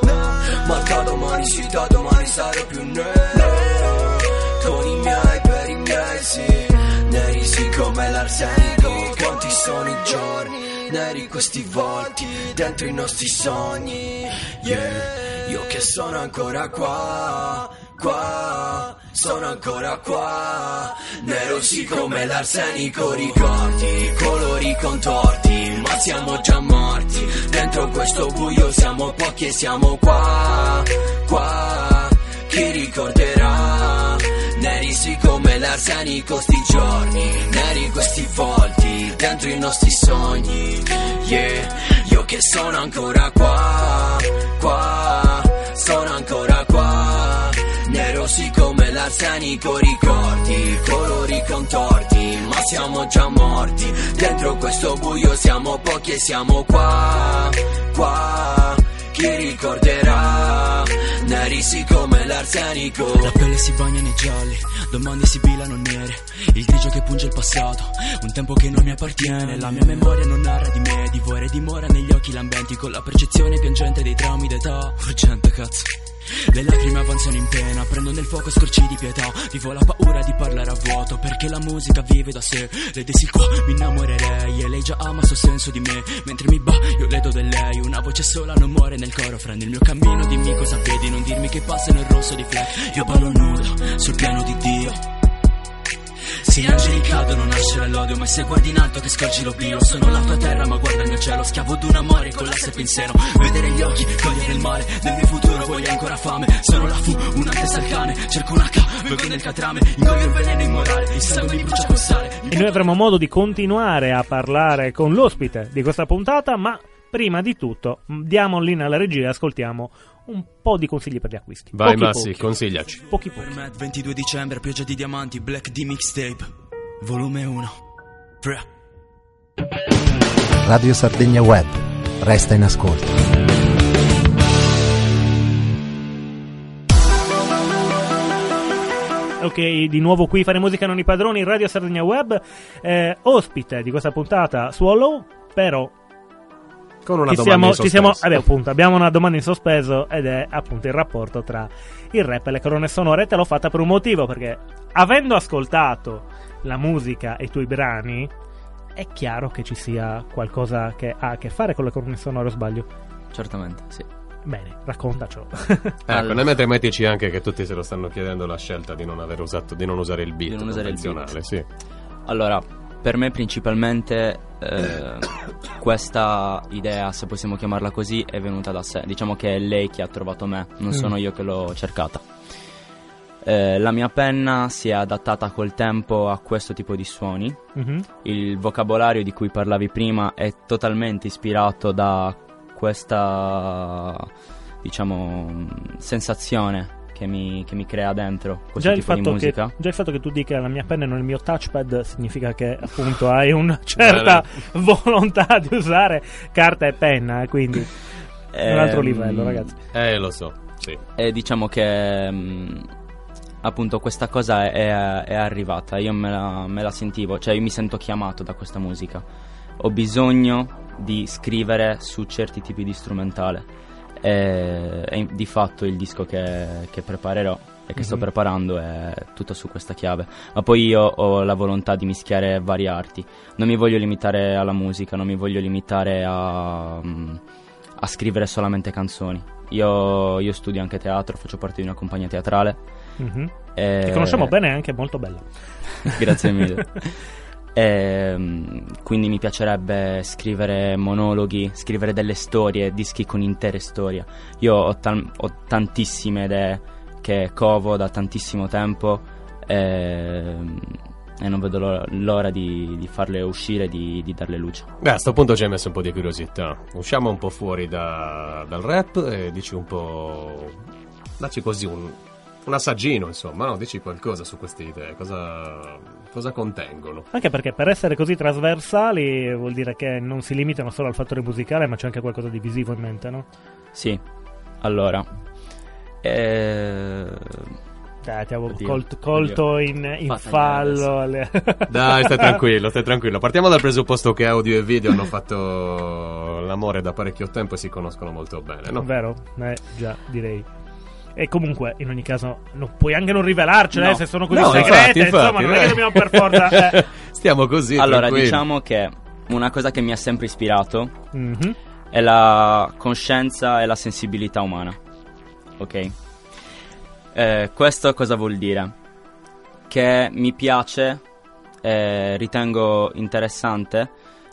Ma da domani si da domani sarò più nero. Con i miei per i miei sì. Neri sì come l'arsenico. Quanti sono i giorni? Neri questi volti Dentro i nostri sogni. Yeah Io che sono ancora qua Qua Sono ancora qua. Nero sì come l'arsenico Ricordi Colori contorti Ma siamo già morti. Dentro questo buio siamo pochi e siamo qua Qua. Chi ricorderà? Neri sì come l'arsenico sti giorni Neri questi volti Dentro i nostri sogni. Yeah. Io che sono ancora qua Qua Sì come l'arsenico Ricordi Colori contorti Ma siamo già morti Dentro questo buio siamo pochi e siamo qua Qua Chi ricorderà Neri sì come l'arsenico La pelle si bagna nei gialli, domande si bilano nere. Il grigio che punge il passato, un tempo che non mi appartiene. La mia memoria non narra di me, divora e dimora negli occhi lambenti. Con la percezione piangente dei traumi d'età. Urgente, cazzo. Le lacrime avanzano in pena, prendo nel fuoco scorci di pietà. Vivo la paura di parlare a vuoto, perché la musica vive da sé. Le desi qua, mi innamorerei. E lei già ama il suo senso di me. Mentre mi ba, io le do del lei. Una voce sola non muore nel coro. Fra nel mio cammino, dimmi cosa vedi. Non dirmi che passa nel rosso di fleck. Io ballo nudo, sul piano di Dio. Se gli angeli cadono nascerà l'odio Ma se guardi in alto che scorgi l'oblio. Sono la tua terra ma guarda il mio cielo. Schiavo d'un amore con l'asse pensiero Vedere gli occhi, cogliere il male Del mio futuro voglio ancora fame. Sono la fu, una testa al cane Cerco una H, bevo nel catrame. Ingoio il veleno immorale Il sangue mi brucia col E noi avremo modo di continuare a parlare con l'ospite di questa puntata, ma prima di tutto diamo lì alla regia e ascoltiamo un po' di consigli per gli acquisti. Vai Pochi, Massi, pochi. consigliaci. Pochi pochi. Per me 22 dicembre, pioggia di diamanti Black D mixtape Volume 1 Pre Radio Sardegna Web. Resta in ascolto. Ok, di nuovo qui fare musica non i padroni, Radio Sardegna Web. Eh, ospite di questa puntata Swallow, però Con una ci domanda siamo, in ci siamo, sospeso. vabbè, appunto, abbiamo una domanda in sospeso ed è appunto il rapporto tra il rap e le colonne sonore. Te l'ho fatta per un motivo, perché avendo ascoltato la musica e i tuoi brani, è chiaro che ci sia qualcosa che ha a che fare con le colonne sonore, o sbaglio? Certamente, sì. Bene, raccontacelo. [laughs] Ecco, nel mentre mettici anche che tutti se lo stanno chiedendo la scelta di non aver usato, di non usare il beat Di non usare il beat. sì. Allora, per me principalmente eh, [coughs] questa idea, se possiamo chiamarla così, è venuta da sé. Diciamo che è lei che ha trovato me, non sono io che l'ho cercata. Eh, la mia penna si è adattata col tempo a questo tipo di suoni. Mhm. Il vocabolario di cui parlavi prima è totalmente ispirato da questa, diciamo, sensazione che mi, che mi crea dentro questo Già il, tipo di fatto che, musica. già il fatto che tu dica la mia penna e non il mio touchpad significa che appunto [laughs] hai una certa volontà di usare carta e penna, quindi è un altro Ehm, livello, ragazzi. Eh, lo so, sì. E diciamo che mh, appunto questa cosa è, è arrivata, io me la, me la sentivo, cioè io mi sento chiamato da questa musica. Ho bisogno di scrivere su certi tipi di strumentale. E, e di fatto il disco che, che preparerò e che sto Mhm. preparando è tutto su questa chiave. Ma poi io ho la volontà di mischiare varie arti. Non mi voglio limitare alla musica, non mi voglio limitare a, mh, a scrivere solamente canzoni. Io, io studio anche teatro, faccio parte di una compagnia teatrale. Mhm. e- Ti conosciamo bene, è anche molto bella. [laughs] Grazie mille. [laughs] Ehm, quindi mi piacerebbe scrivere monologhi, scrivere delle storie, dischi con intere storie. Io ho, tal- ho tantissime idee che covo da tantissimo tempo ehm, e non vedo l'ora, l'ora di, di farle uscire e di, di darle luce. Beh, a sto punto ci hai messo un po' di curiosità. Usciamo un po' fuori da- dal rap e dici un po'. Dacci così un, un assaggino, insomma, no? Dici qualcosa su queste idee, cosa, cosa contengono. Anche perché per essere così trasversali vuol dire che non si limitano solo al fattore musicale, ma c'è anche qualcosa di visivo in mente, no? Sì, allora. eh, Dai, ti avevo Oddio, colt- colto in, in Fatta fallo. alle- [laughs] Dai, stai [laughs] tranquillo, stai tranquillo. Partiamo dal presupposto che audio e video hanno fatto l'amore da parecchio tempo e si conoscono molto bene, no? Vero? Eh, già, direi. E comunque, in ogni caso, non puoi anche non rivelarcele No. se sono così No, segrete. infatti, infatti, insomma, non è che eh. dobbiamo per forza. [laughs] eh. Stiamo così. allora, tranquilli. diciamo che una cosa che mi ha sempre ispirato Mhm. è la coscienza e la sensibilità umana. Ok? Eh, questo cosa vuol dire? Che mi piace, eh, ritengo interessante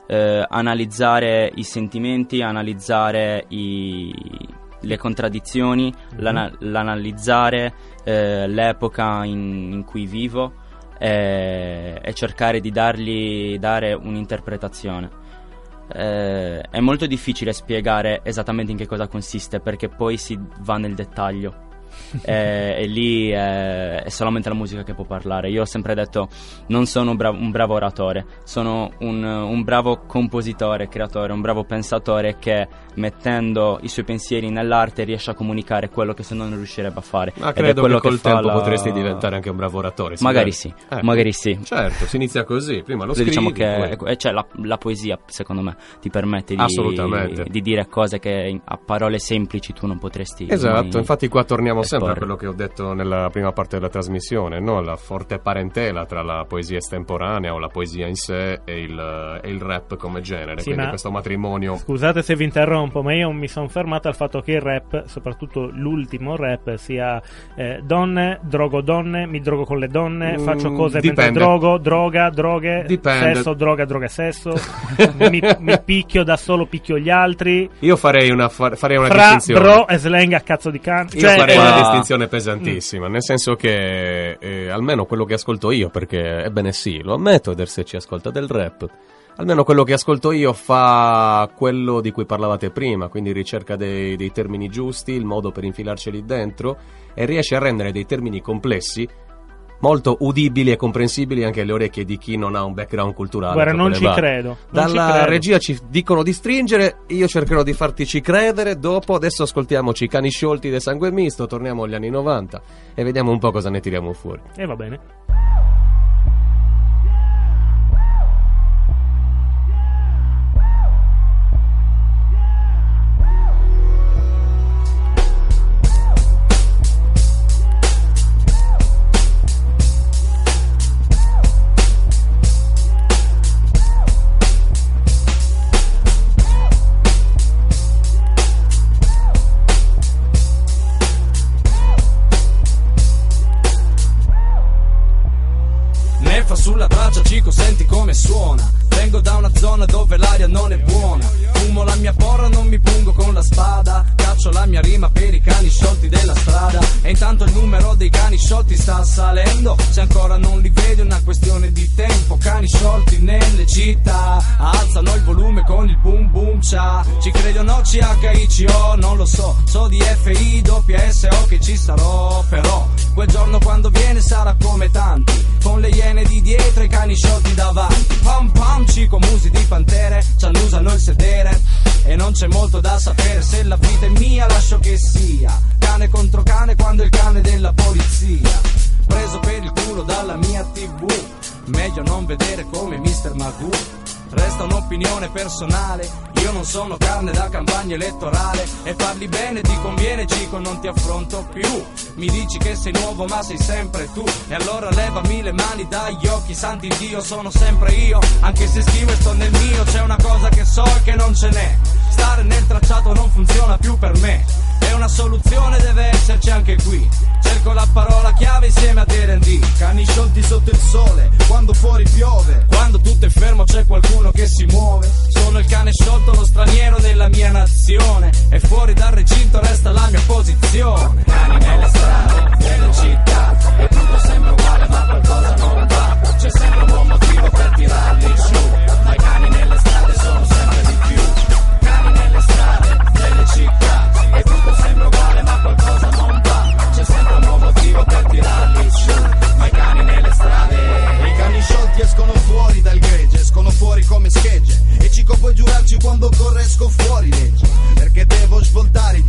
eh, analizzare i sentimenti, analizzare i- le contraddizioni, l'ana- l'analizzare eh, l'epoca in, in cui vivo eh, e cercare di dargli dare un'interpretazione. Eh, è molto difficile spiegare esattamente in che cosa consiste perché poi si va nel dettaglio. [laughs] Eh, e lì eh, è solamente la musica che può parlare. Io ho sempre detto: non sono un bravo, un bravo oratore, sono un, un bravo compositore, creatore, un bravo pensatore che mettendo i suoi pensieri nell'arte riesce a comunicare quello che se no non riuscirebbe a fare. Ma credo che col fa tempo la- potresti diventare anche un bravo oratore. Magari sì, Ecco. magari sì. Certo, si inizia così. Prima lo scrivi. diciamo che poi- eh, cioè, la, la poesia, secondo me, ti permette di, Assolutamente. di dire cose che a parole semplici tu non potresti. Esatto, mai infatti qua torniamo sempre quello che ho detto nella prima parte della trasmissione, no? la forte parentela tra la poesia estemporanea o la poesia in sé e il, e il rap come genere, Sì, quindi ma- questo matrimonio. Scusate se vi interrompo, ma io mi sono fermato al fatto che il rap, soprattutto l'ultimo rap, sia eh, donne, drogo donne, mi drogo con le donne, Mm, faccio cose dipende. mentre drogo, droga, droghe, Dipende. sesso, droga, droga, sesso, [laughs] mi, mi picchio da solo, picchio gli altri, Io farei una, far- farei una fra distinzione. bro e slang a cazzo di cane. Io Cioè, farei eh, una distinzione pesantissima, nel senso che eh, almeno quello che ascolto io, perché ebbene sì, lo ammetto, Eder ci ascolta del rap, almeno quello che ascolto io fa quello di cui parlavate prima, quindi ricerca dei, dei termini giusti, il modo per infilarceli dentro e riesce a rendere dei termini complessi molto udibili e comprensibili anche alle orecchie di chi non ha un background culturale. Guarda, non ci elevato. credo. non ci Dalla credo. regia ci dicono di stringere, io cercherò di fartici credere. Dopo, adesso ascoltiamoci i cani sciolti del sangue misto, torniamo agli anni 90 e vediamo un po' cosa ne tiriamo fuori. E va bene. Città Alzano il volume con il boom boom cha. Ci credi o no CHICO? Non lo so So di FI, WSO che ci sarò Però quel giorno quando viene sarà come tanti Con le iene di dietro e i cani sciolti davanti. Pam pam cico musi di pantere Ci annusano il sedere. E non c'è molto da sapere Se la vita è mia lascio che sia. Cane contro cane quando il cane della polizia. Preso per il culo dalla mia tv Meglio non vedere come Mr. Magoo Resta un'opinione personale Io non sono carne da campagna elettorale. E parli bene ti conviene Cico non ti affronto più. Mi dici che sei nuovo ma sei sempre tu. E allora levami le mani dagli occhi Santi Dio sono sempre io. Anche se scrivo e sto nel mio C'è una cosa che so e che non ce n'è. Stare nel tracciato non funziona più per me. E una soluzione deve esserci anche qui. Cerco la parola chiave insieme a D&D Cani sciolti sotto il sole, quando fuori piove. Quando tutto è fermo c'è qualcuno che si muove. Sono il cane sciolto, lo straniero della mia nazione. E fuori dal recinto resta la mia posizione. Cani nelle strade, nelle città. E tutto sembra uguale ma qualcosa non va. C'è sempre un buon motivo per tirarli giù Ma i cani nelle strade sono sempre di più. Cani nelle strade, nelle città. E tutto sembra uguale ma qualcosa non va. C'è sempre un buon motivo per tirarli giù Ma i cani nelle strade. I cani sciolti escono fuori dal escono fuori come schegge. E Cico puoi giurarci quando corre esco fuori legge. Perché devo svoltare i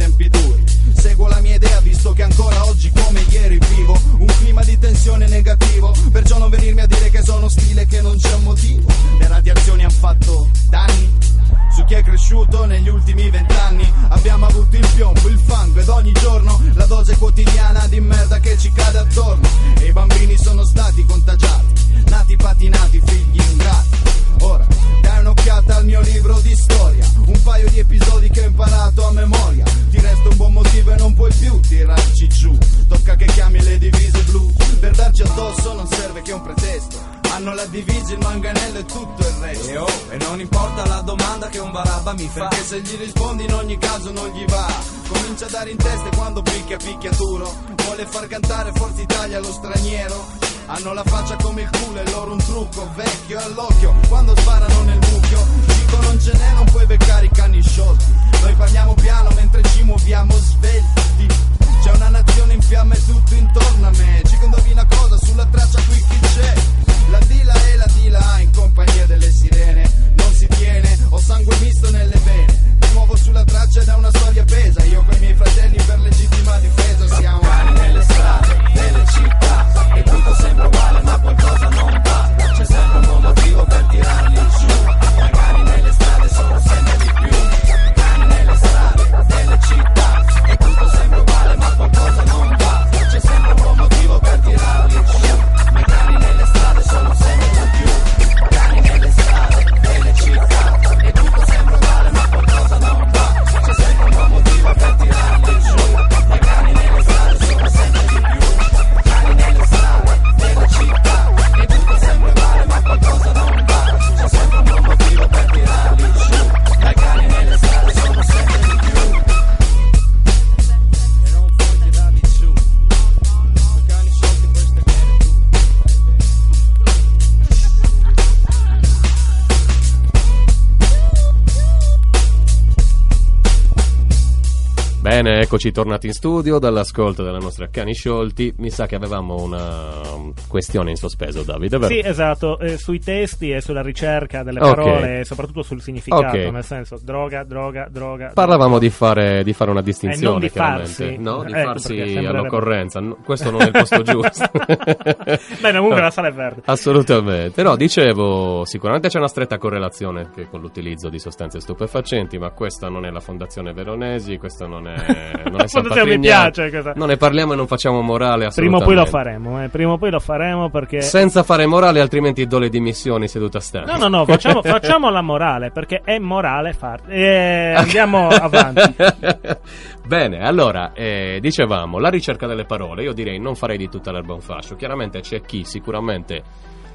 eccoci tornati in studio dall'ascolto della nostra Cani Sciolti. Mi sa che avevamo una questione in sospeso, Davide, vero? Sì, esatto, eh, sui testi e sulla ricerca delle parole e soprattutto sul significato, Ok. nel senso droga, droga, droga. Parlavamo di fare, di fare una distinzione, Eh, non di chiaramente. farsi. No, di Ecco, farsi all'occorrenza. No, questo non è il posto giusto. [laughs] Bene, comunque la sala è verde. Assolutamente. No, dicevo, sicuramente c'è una stretta correlazione che con l'utilizzo di sostanze stupefacenti, ma questa non è la Fondazione Veronesi, questa non è, non è [laughs] Fondazione mi piace questa. Non ne parliamo e non facciamo morale Prima assolutamente. o poi lo faremo, eh, prima o poi lo faremo perché... Senza fare morale, altrimenti do le dimissioni seduta stare. No, no, no, facciamo, [laughs] facciamo la morale perché è morale far... Eh, andiamo [laughs] avanti. Bene, allora, eh, dicevamo, la ricerca delle parole, io direi non farei di tutta l'erba un fascio. Chiaramente c'è chi sicuramente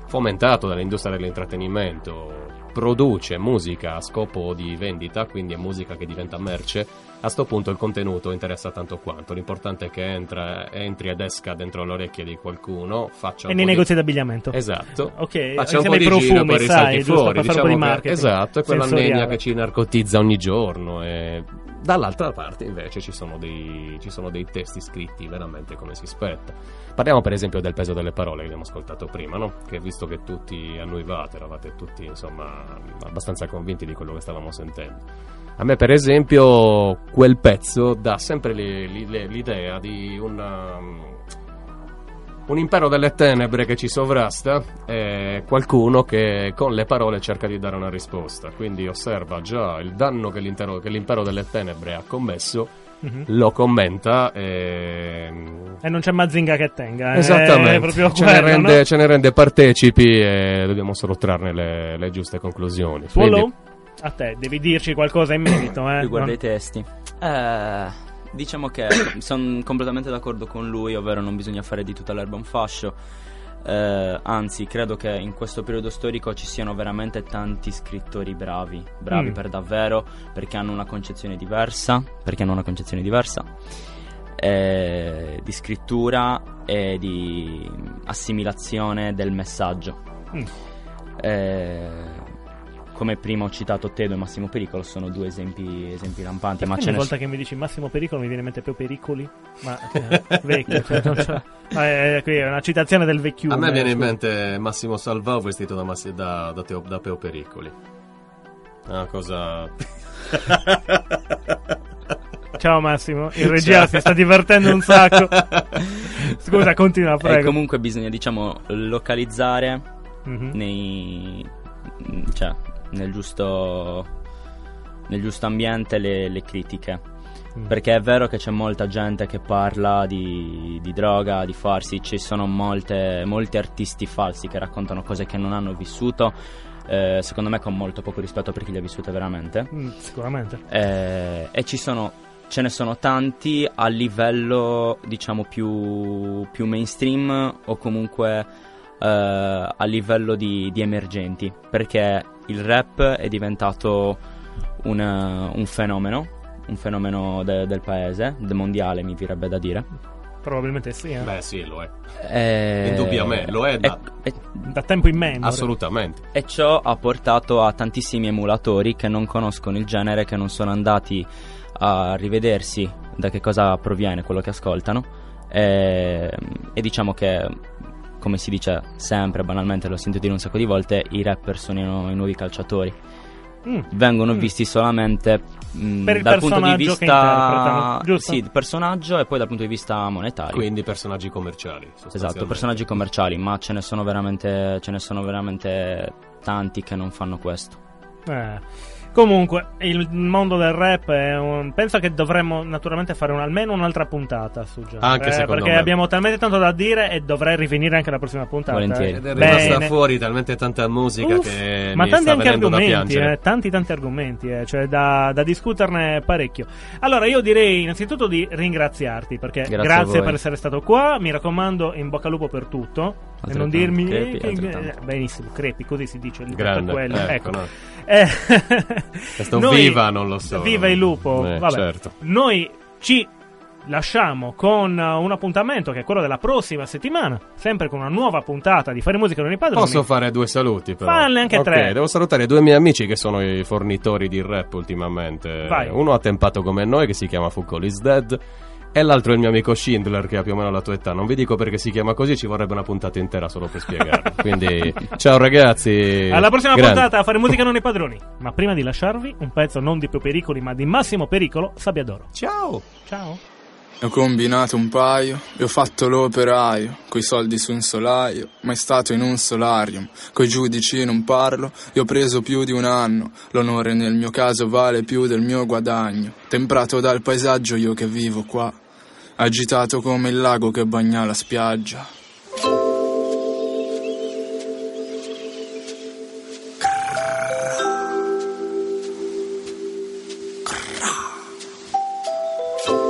fomentato dall'industria dell'intrattenimento, produce musica a scopo di vendita, quindi è musica che diventa merce, a sto punto il contenuto interessa tanto quanto. L'importante è che entra, entri ed esca dentro le orecchie di qualcuno, faccia E nei po' di- negozi d'abbigliamento. Esatto. Ok, Faccia un po' di giro, profumi, poi risalti sai, giusto fuori. po' di Diciamo che- esatto, è quella sensoriale. negna che ci narcotizza ogni giorno. E dall'altra parte invece ci sono, dei, ci sono dei testi scritti veramente come si spetta. Parliamo per esempio del peso delle parole che abbiamo ascoltato prima, no? Che visto che tutti annuivate, eravate tutti insomma abbastanza convinti di quello che stavamo sentendo. A me, per esempio, quel pezzo dà sempre l'idea di un, um, un impero delle tenebre che ci sovrasta e qualcuno che con le parole cerca di dare una risposta. Quindi osserva già il danno che, che l'impero delle tenebre ha commesso, Mhm. lo commenta e E non c'è Mazinga che tenga. eh, È Esattamente, ce, ne quello, rende, no? ce ne rende partecipi e dobbiamo solo trarne le, le giuste conclusioni. Swallow? Quindi- A te, devi dirci qualcosa in merito. Eh? Riguardo Non- i testi. Eh, diciamo che sono completamente d'accordo con lui, ovvero non bisogna fare di tutta l'erba un fascio. Eh, anzi, credo che in questo periodo storico ci siano veramente tanti scrittori bravi, bravi Mm. per davvero, perché hanno una concezione diversa, perché hanno una concezione diversa eh, di scrittura e di assimilazione del messaggio. Mm. Eh, come prima ho citato Tedo e Massimo Pericolo, sono due esempi, esempi lampanti, ma Perché ce ogni ne volta che mi dici Massimo Pericolo mi viene in mente più pericoli? Ma eh, [laughs] vecchio, cioè, c'è- Eh, qui è una citazione del vecchiume. A me viene in scusa. mente Massimo Salvao vestito da, Massi- da, da, Teo, da Peo Pericoli. Una cosa. [laughs] Ciao Massimo, in regia si sta divertendo un sacco. [laughs] Scusa, continua, E prego. comunque bisogna, diciamo, localizzare Mhm. nei, cioè, nel giusto, nel giusto ambiente le, le critiche. Mm. Perché è vero che c'è molta gente che parla di, di droga, di farsi, ci sono molte, molti artisti falsi che raccontano cose che non hanno vissuto, eh, secondo me con molto poco rispetto per chi le ha vissute veramente. Mm, sicuramente. Eh, e ci sono, ce ne sono tanti a livello, diciamo, più, più mainstream o comunque eh, a livello di, di emergenti. Perché il rap è diventato un, un fenomeno, un fenomeno de- del paese, del mondiale mi direbbe da dire. Probabilmente sì. eh. Beh, sì, lo è. Eh, Indubbiamente, lo è da- e- Da tempo in memoria. Assolutamente. E ciò ha portato a tantissimi emulatori che non conoscono il genere, che non sono andati a rivedersi da che cosa proviene quello che ascoltano. E, e diciamo che, come si dice sempre, banalmente, l'ho sentito dire un sacco di volte, i rapper sono i, nu- i nuovi calciatori. Mm. Vengono Mm. visti solamente mh, Per il dal punto di vista sì, il personaggio e poi dal punto di vista monetario. Quindi personaggi commerciali. Esatto, personaggi commerciali, ma ce ne sono veramente, ce ne sono veramente tanti che non fanno questo. Eh. Comunque, il mondo del rap è un... penso che dovremmo naturalmente fare un- almeno un'altra puntata su genere. Anche eh, Perché me. abbiamo talmente tanto da dire e dovrei rivenire anche la prossima puntata. Volentieri. eh. Ed è rimasta Bene. fuori talmente tanta musica Uff, che ma mi tanti sta anche argomenti, eh, tanti tanti argomenti, eh, cioè da, da discuterne parecchio. Allora io direi innanzitutto di ringraziarti perché Grazie grazie, per essere stato qua, mi raccomando in bocca al lupo per tutto e non dirmi crepi, che- benissimo, crepi, così si dice, il Grande, quello. ecco, ecco. no. Eh, [laughs] Questo noi- viva non lo so. Viva il lupo. Eh, Vabbè. certo. Noi ci lasciamo con un appuntamento che è quello della prossima settimana, sempre con una nuova puntata di Fare Musica non i padroni. Posso fare due saluti però? Falle anche Ok, tre. devo salutare due miei amici che sono i fornitori di rap ultimamente. Vai. Uno ha tempato come noi che si chiama Foucault is Dead e l'altro è il mio amico Schindler che ha più o meno la tua età. Non vi dico perché si chiama così, ci vorrebbe una puntata intera solo per spiegarlo. [laughs] Quindi ciao ragazzi. Alla prossima Grande. puntata a Fare Musica non i padroni. Ma prima di lasciarvi, un pezzo non di più pericoli, ma di massimo pericolo, Sabbiadoro. Ciao. Ciao. Ne ho combinato un paio, e ho fatto l'operaio, coi soldi su un solaio, mai stato in un solarium, coi giudici non parlo, e ho preso più di un anno, l'onore nel mio caso vale più del mio guadagno, temprato dal paesaggio io che vivo qua, agitato come il lago che bagna la spiaggia.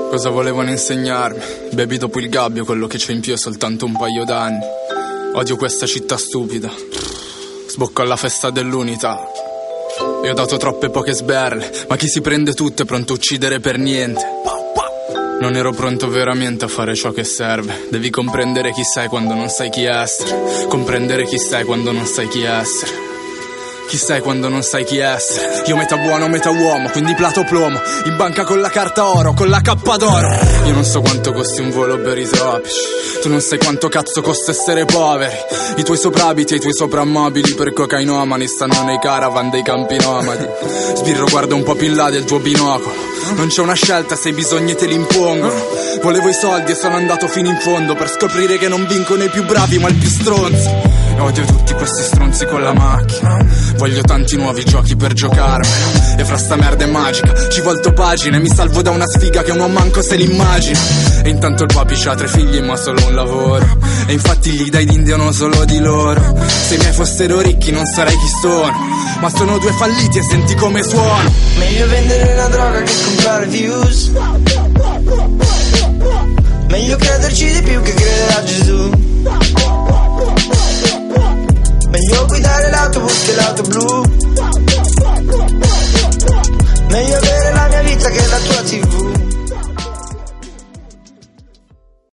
Cosa volevano insegnarmi? Bevi dopo il gabbio, quello che c'è in più è soltanto un paio d'anni. Odio questa città stupida. Sbocco alla festa dell'unità. Io ho dato troppe poche sberle, ma chi si prende tutto è pronto a uccidere per niente. Non ero pronto veramente a fare ciò che serve. Devi comprendere chi sei quando non sai chi essere. Comprendere chi sei quando non sai chi essere. Chi sei quando non sai chi essere? Io metà buono, metà uomo, quindi plato plomo. In banca con la carta oro, con la cappa d'oro. Io non so quanto costi un volo per i tropici. Tu non sai quanto cazzo costa essere poveri. I tuoi soprabiti e i tuoi soprammobili per cocainomani stanno nei caravan dei campi nomadi. Sbirro, guarda un po' più in là del tuo binocolo. Non c'è una scelta se i bisogni te li impongono. Volevo i soldi e sono andato fino in fondo per scoprire che non vincono i più bravi ma i più stronzi. E odio tutti questi stronzi con la macchina. Voglio tanti nuovi giochi per giocarmelo. E fra sta merda è magica. Ci volto pagine, mi salvo da una sfiga che non manco se l'immagina. E intanto il papi c'ha tre figli ma solo un lavoro. E infatti gli dai d'India non solo di loro. Se i miei fossero ricchi non sarei chi sono. Ma sono due falliti e senti come suono Meglio vendere una droga che comprare views. Meglio crederci di più che credere a Gesù. Meglio guidare l'autobus che l'auto blu. Meglio avere la mia vita che la tua tv